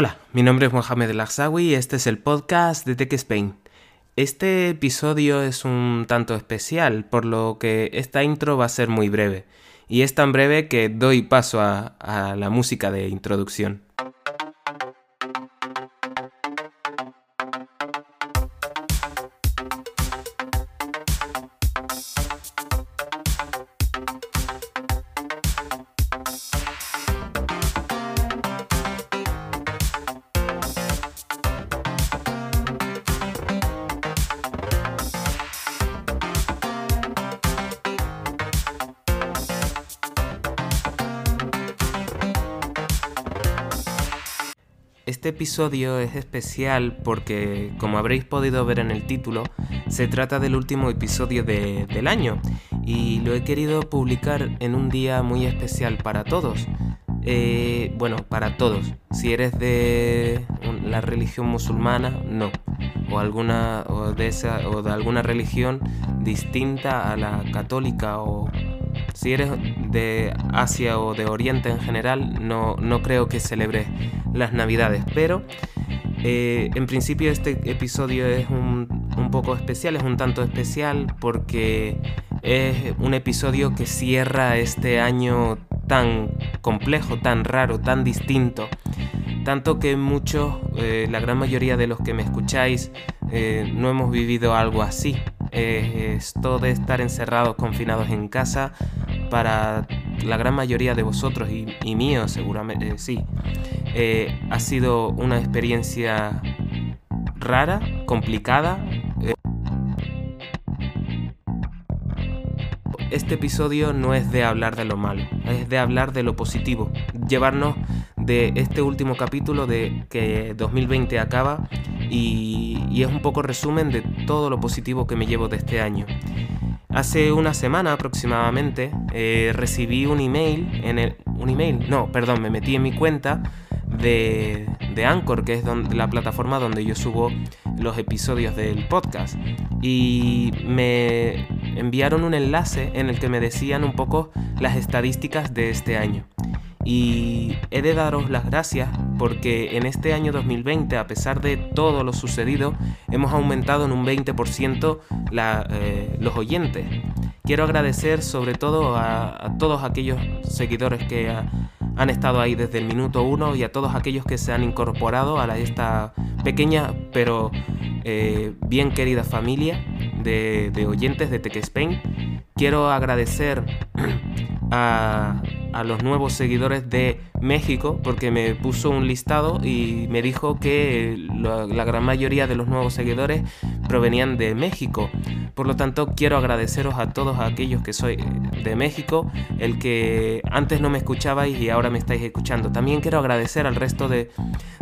Hola, mi nombre es Mohamed Lagsawi y este es el podcast de Tech Spain. Este episodio es un tanto especial, por lo que esta intro va a ser muy breve. Y es tan breve que doy paso a la música de introducción. Este episodio es especial porque, como habréis podido ver en el título, se trata del último episodio del año y lo he querido publicar en un día muy especial para todos. Eh, bueno, para todos. Si eres de la religión musulmana, no. O, alguna, o, de esa, o de alguna religión distinta a la católica o si eres de Asia o de Oriente en general, no, no creo que celebres las Navidades, pero eh, en principio este episodio es un, un poco especial, es un tanto especial porque es un episodio que cierra este año tan complejo, tan raro, tan distinto. Tanto que muchos, eh, la gran mayoría de los que me escucháis, eh, no hemos vivido algo así. Eh, esto de estar encerrados, confinados en casa, para la gran mayoría de vosotros y, y mío seguramente sí, ha sido una experiencia rara, complicada. este episodio no es de hablar de lo malo, es de hablar de lo positivo, llevarnos de este último capítulo de que 2020 acaba y, es un poco resumen de todo lo positivo que me llevo de este año. Hace una semana aproximadamente eh, recibí un email en el un email, no, perdón, me metí en mi cuenta de, de Anchor, que es la plataforma donde yo subo los episodios del podcast. Y me enviaron un enlace en el que me decían un poco las estadísticas de este año. Y he de daros las gracias porque en este año 2020, a pesar de todo lo sucedido, hemos aumentado en un 20% la, eh, los oyentes. Quiero agradecer sobre todo a, todos aquellos seguidores que han estado ahí desde el minuto uno y a todos aquellos que se han incorporado a esta pequeña pero eh, bien querida familia de, de oyentes de Tech Spain. Quiero agradecer a, a los nuevos seguidores de México porque me puso un listado y me dijo que la, gran mayoría de los nuevos seguidores provenían de México. Por lo tanto, quiero agradeceros a todos aquellos que soy de México, el que antes no me escuchabais y ahora me estáis escuchando. También quiero agradecer al resto de,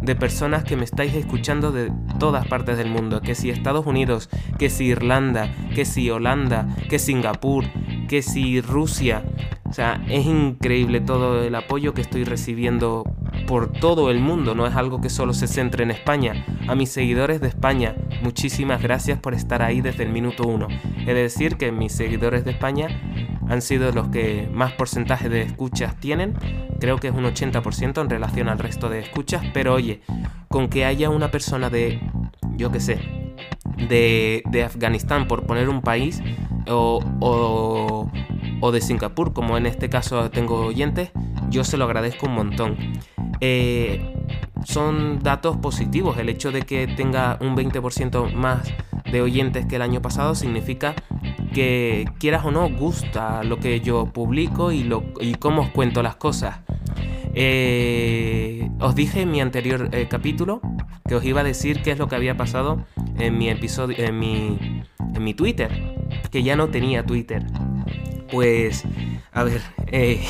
de personas que me estáis escuchando de todas partes del mundo, que si Estados Unidos, que si Irlanda, que si Holanda, que Singapur, que si Rusia. O sea, es increíble todo el apoyo que estoy recibiendo por todo el mundo, no es algo que solo se centre en España. A mis seguidores de España, muchísimas gracias por estar ahí desde el minuto uno. He de decir que mis seguidores de España han sido los que más porcentaje de escuchas tienen, creo que es un 80% en relación al resto de escuchas, pero oye, con que haya una persona de, yo qué sé, de, de Afganistán, por poner un país, o, o, o de Singapur, como en este caso tengo oyentes, yo se lo agradezco un montón. Eh, son datos positivos. El hecho de que tenga un 20% más de oyentes que el año pasado significa que quieras o no gusta lo que yo publico y, lo, y cómo os cuento las cosas. Eh, os dije en mi anterior eh, capítulo que os iba a decir qué es lo que había pasado en mi episodio, en mi, en mi Twitter, que ya no tenía Twitter. Pues, a ver, eh,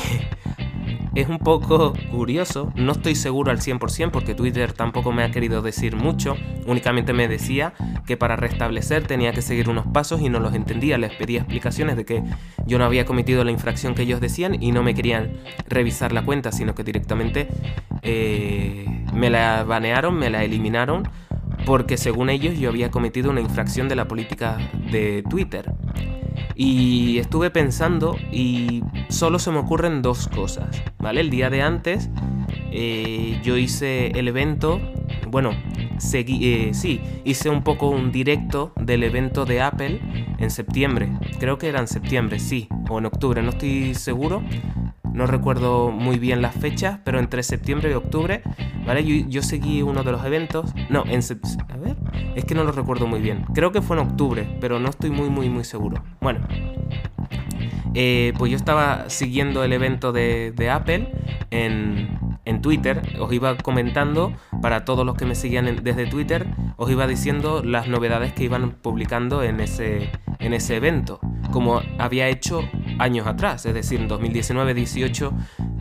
es un poco curioso, no estoy seguro al 100% porque Twitter tampoco me ha querido decir mucho, únicamente me decía que para restablecer tenía que seguir unos pasos y no los entendía, les pedía explicaciones de que yo no había cometido la infracción que ellos decían y no me querían revisar la cuenta, sino que directamente eh, me la banearon, me la eliminaron porque según ellos yo había cometido una infracción de la política de Twitter. Y estuve pensando y solo se me ocurren dos cosas, ¿vale? El día de antes eh, yo hice el evento, bueno, seguí, eh, sí, hice un poco un directo del evento de Apple en septiembre, creo que era en septiembre, sí, o en octubre, no estoy seguro, no recuerdo muy bien las fechas, pero entre septiembre y octubre, ¿vale? Yo, seguí uno de los eventos, no, en a ver, es que no lo recuerdo muy bien, creo que fue en octubre, pero no estoy muy, muy, muy seguro. Bueno, eh, pues yo estaba siguiendo el evento de, Apple en, Twitter, os iba comentando para todos los que me seguían desde Twitter, os iba diciendo las novedades que iban publicando en ese, en ese evento, como había hecho años atrás, es decir, en 2019-18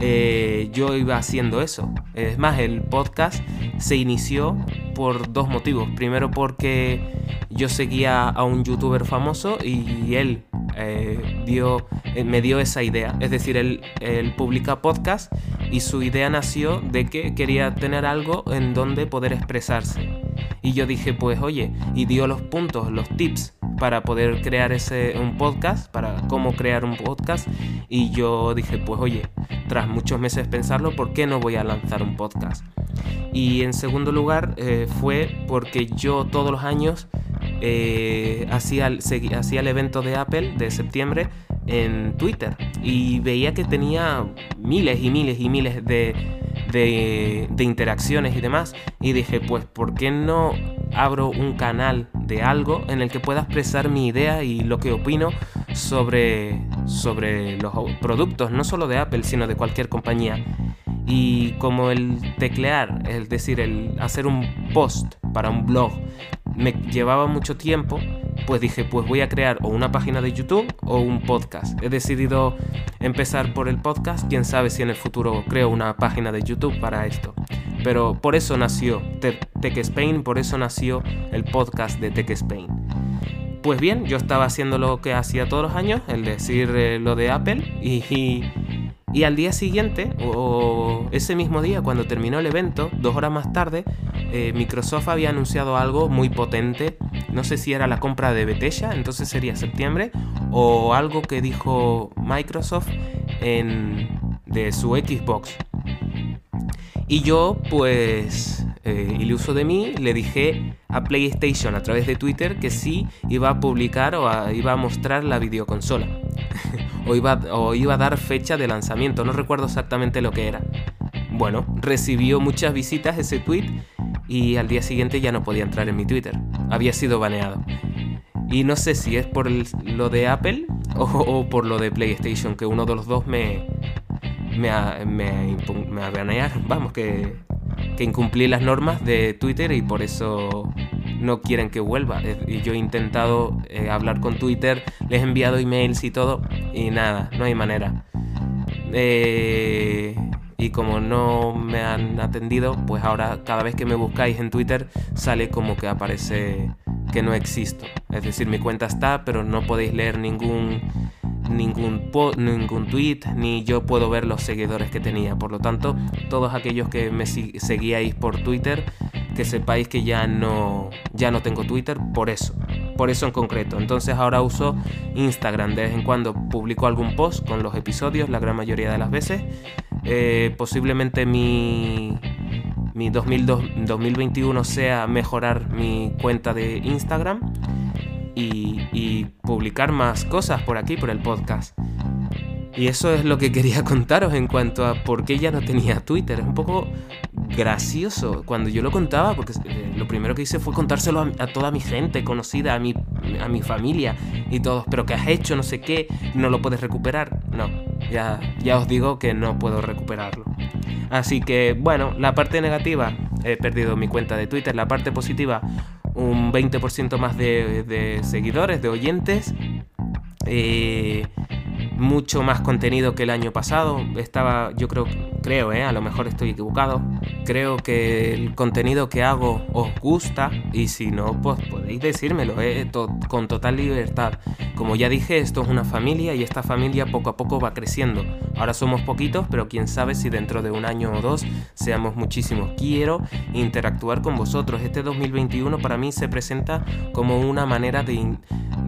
eh, yo iba haciendo eso. Es más, el podcast se inició por dos motivos. Primero porque yo seguía a un youtuber famoso y él eh, dio, eh, me dio esa idea. Es decir, él, publica podcast y su idea nació de que quería tener algo en donde poder expresarse. Y yo dije, pues oye, y dio los puntos, los tips para poder crear ese, un podcast, para cómo crear un podcast. Y yo dije, pues oye, tras muchos meses pensarlo, ¿por qué no voy a lanzar un podcast? Y en segundo lugar eh, fue porque yo todos los años eh, hacía, hacía el evento de Apple de septiembre en Twitter y veía que tenía miles y miles y miles de, de, interacciones y demás. Y dije pues ¿por qué no abro un canal de algo en el que pueda expresar mi idea y lo que opino sobre, sobre los productos no solo de Apple sino de cualquier compañía y como el teclear, es decir, el hacer un post para un blog me llevaba mucho tiempo, pues dije, pues voy a crear o una página de YouTube o un podcast. He decidido empezar por el podcast, quién sabe si en el futuro creo una página de YouTube para esto. Pero por eso nació Tech Spain, por eso nació el podcast de Tech Spain. Pues bien, yo estaba haciendo lo que hacía todos los años, el decir eh, lo de Apple, y y al día siguiente, o ese mismo día, cuando terminó el evento, dos horas más tarde, eh, Microsoft había anunciado algo muy potente. No sé si era la compra de Bethesda, entonces sería septiembre, o algo que dijo Microsoft en, de su Xbox. Y yo, pues, eh, iluso de mí, le dije a PlayStation a través de Twitter que sí iba a publicar o iba a mostrar la videoconsola. o, iba, o iba a dar fecha de lanzamiento, no recuerdo exactamente lo que era. Bueno, recibió muchas visitas ese tweet y al día siguiente ya no podía entrar en mi Twitter. Había sido baneado. Y no sé si es por lo de Apple o, por lo de PlayStation, que uno de los dos me, me, me, me banearon. Vamos, que, que incumplí las normas de Twitter y por eso no quieren que vuelva. Y yo he intentado eh, hablar con Twitter, les he enviado emails y todo, y nada, no hay manera. Eh, y como no me han atendido, pues ahora cada vez que me buscáis en Twitter sale como que aparece que no existo. Es decir, mi cuenta está, pero no podéis leer ningún ningún, ningún tweet, ni yo puedo ver los seguidores que tenía. Por lo tanto, todos aquellos que me seguíais por Twitter, que sepáis que ya no, ya no tengo Twitter por eso. Por eso en concreto. Entonces ahora uso Instagram. De vez en cuando publico algún post con los episodios, la gran mayoría de las veces. Eh, posiblemente mi, mi 2021 sea mejorar mi cuenta de Instagram y, publicar más cosas por aquí, por el podcast. Y eso es lo que quería contaros en cuanto a por qué ya no tenía Twitter. Es un poco gracioso cuando yo lo contaba, porque eh, lo primero que hice fue contárselo a, toda mi gente conocida, a mi, a mi familia y todos. Pero ¿qué has hecho? No sé qué, no lo puedes recuperar. No, ya, ya os digo que no puedo recuperarlo. Así que, bueno, la parte negativa, he perdido mi cuenta de Twitter. La parte positiva, un 20% más de, seguidores, de oyentes. Eh, mucho más contenido que el año pasado. Estaba, yo creo, creo, eh, a lo mejor estoy equivocado. Creo que el contenido que hago os gusta y si no, pues podéis decírmelo eh, con total libertad. Como ya dije, esto es una familia y esta familia poco a poco va creciendo. Ahora somos poquitos, pero quién sabe si dentro de un año o dos seamos muchísimos. Quiero interactuar con vosotros. Este 2021 para mí se presenta como una manera de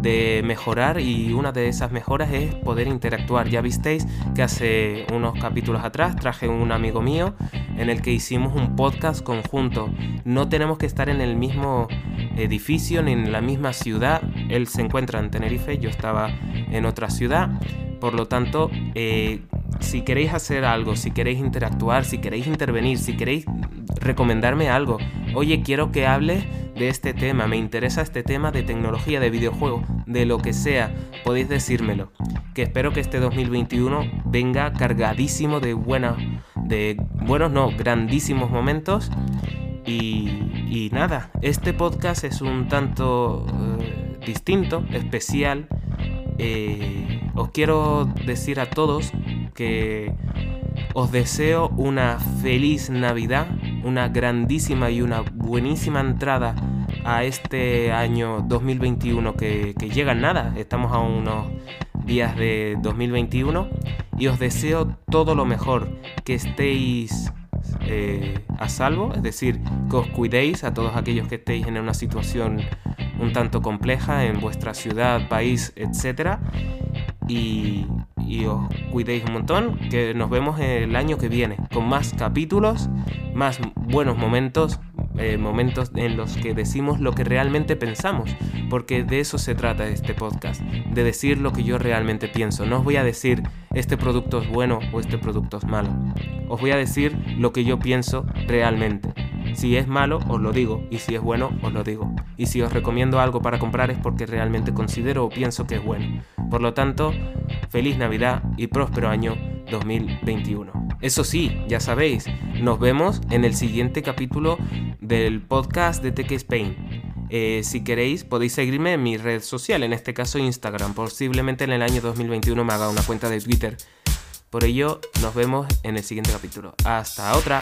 de mejorar y una de esas mejoras es poder interactuar. Ya visteis que hace unos capítulos atrás traje un amigo mío en el que hicimos un podcast conjunto. No tenemos que estar en el mismo edificio ni en la misma ciudad. Él se encuentra en Tenerife, yo estaba en otra ciudad. Por lo tanto, eh, si queréis hacer algo, si queréis interactuar, si queréis intervenir, si queréis recomendarme algo, oye, quiero que hables de este tema, me interesa este tema de tecnología, de videojuegos, de lo que sea, podéis decírmelo. Que espero que este 2021 venga cargadísimo de buenas, de buenos, no, grandísimos momentos. Y, nada, este podcast es un tanto eh, distinto, especial. Eh, os quiero decir a todos que os deseo una feliz Navidad, una grandísima y una buenísima entrada a este año 2021 que, llega en nada. Estamos a unos días de 2021 y os deseo todo lo mejor, que estéis eh, a salvo, es decir, que os cuidéis a todos aquellos que estéis en una situación un tanto compleja en vuestra ciudad, país, etc y, os cuidéis un montón, que nos vemos el año que viene con más capítulos, más buenos momentos, eh, momentos en los que decimos lo que realmente pensamos, porque de eso se trata este podcast, de decir lo que yo realmente pienso. No os voy a decir este producto es bueno o este producto es malo, os voy a decir lo que yo pienso realmente. Si es malo, os lo digo, y si es bueno, os lo digo. Y si os recomiendo algo para comprar es porque realmente considero o pienso que es bueno. Por lo tanto, feliz Navidad y próspero año 2021. Eso sí, ya sabéis, nos vemos en el siguiente capítulo del podcast de Tech Spain. Eh, si queréis, podéis seguirme en mi red social, en este caso Instagram. Posiblemente en el año 2021 me haga una cuenta de Twitter. Por ello, nos vemos en el siguiente capítulo. Hasta otra.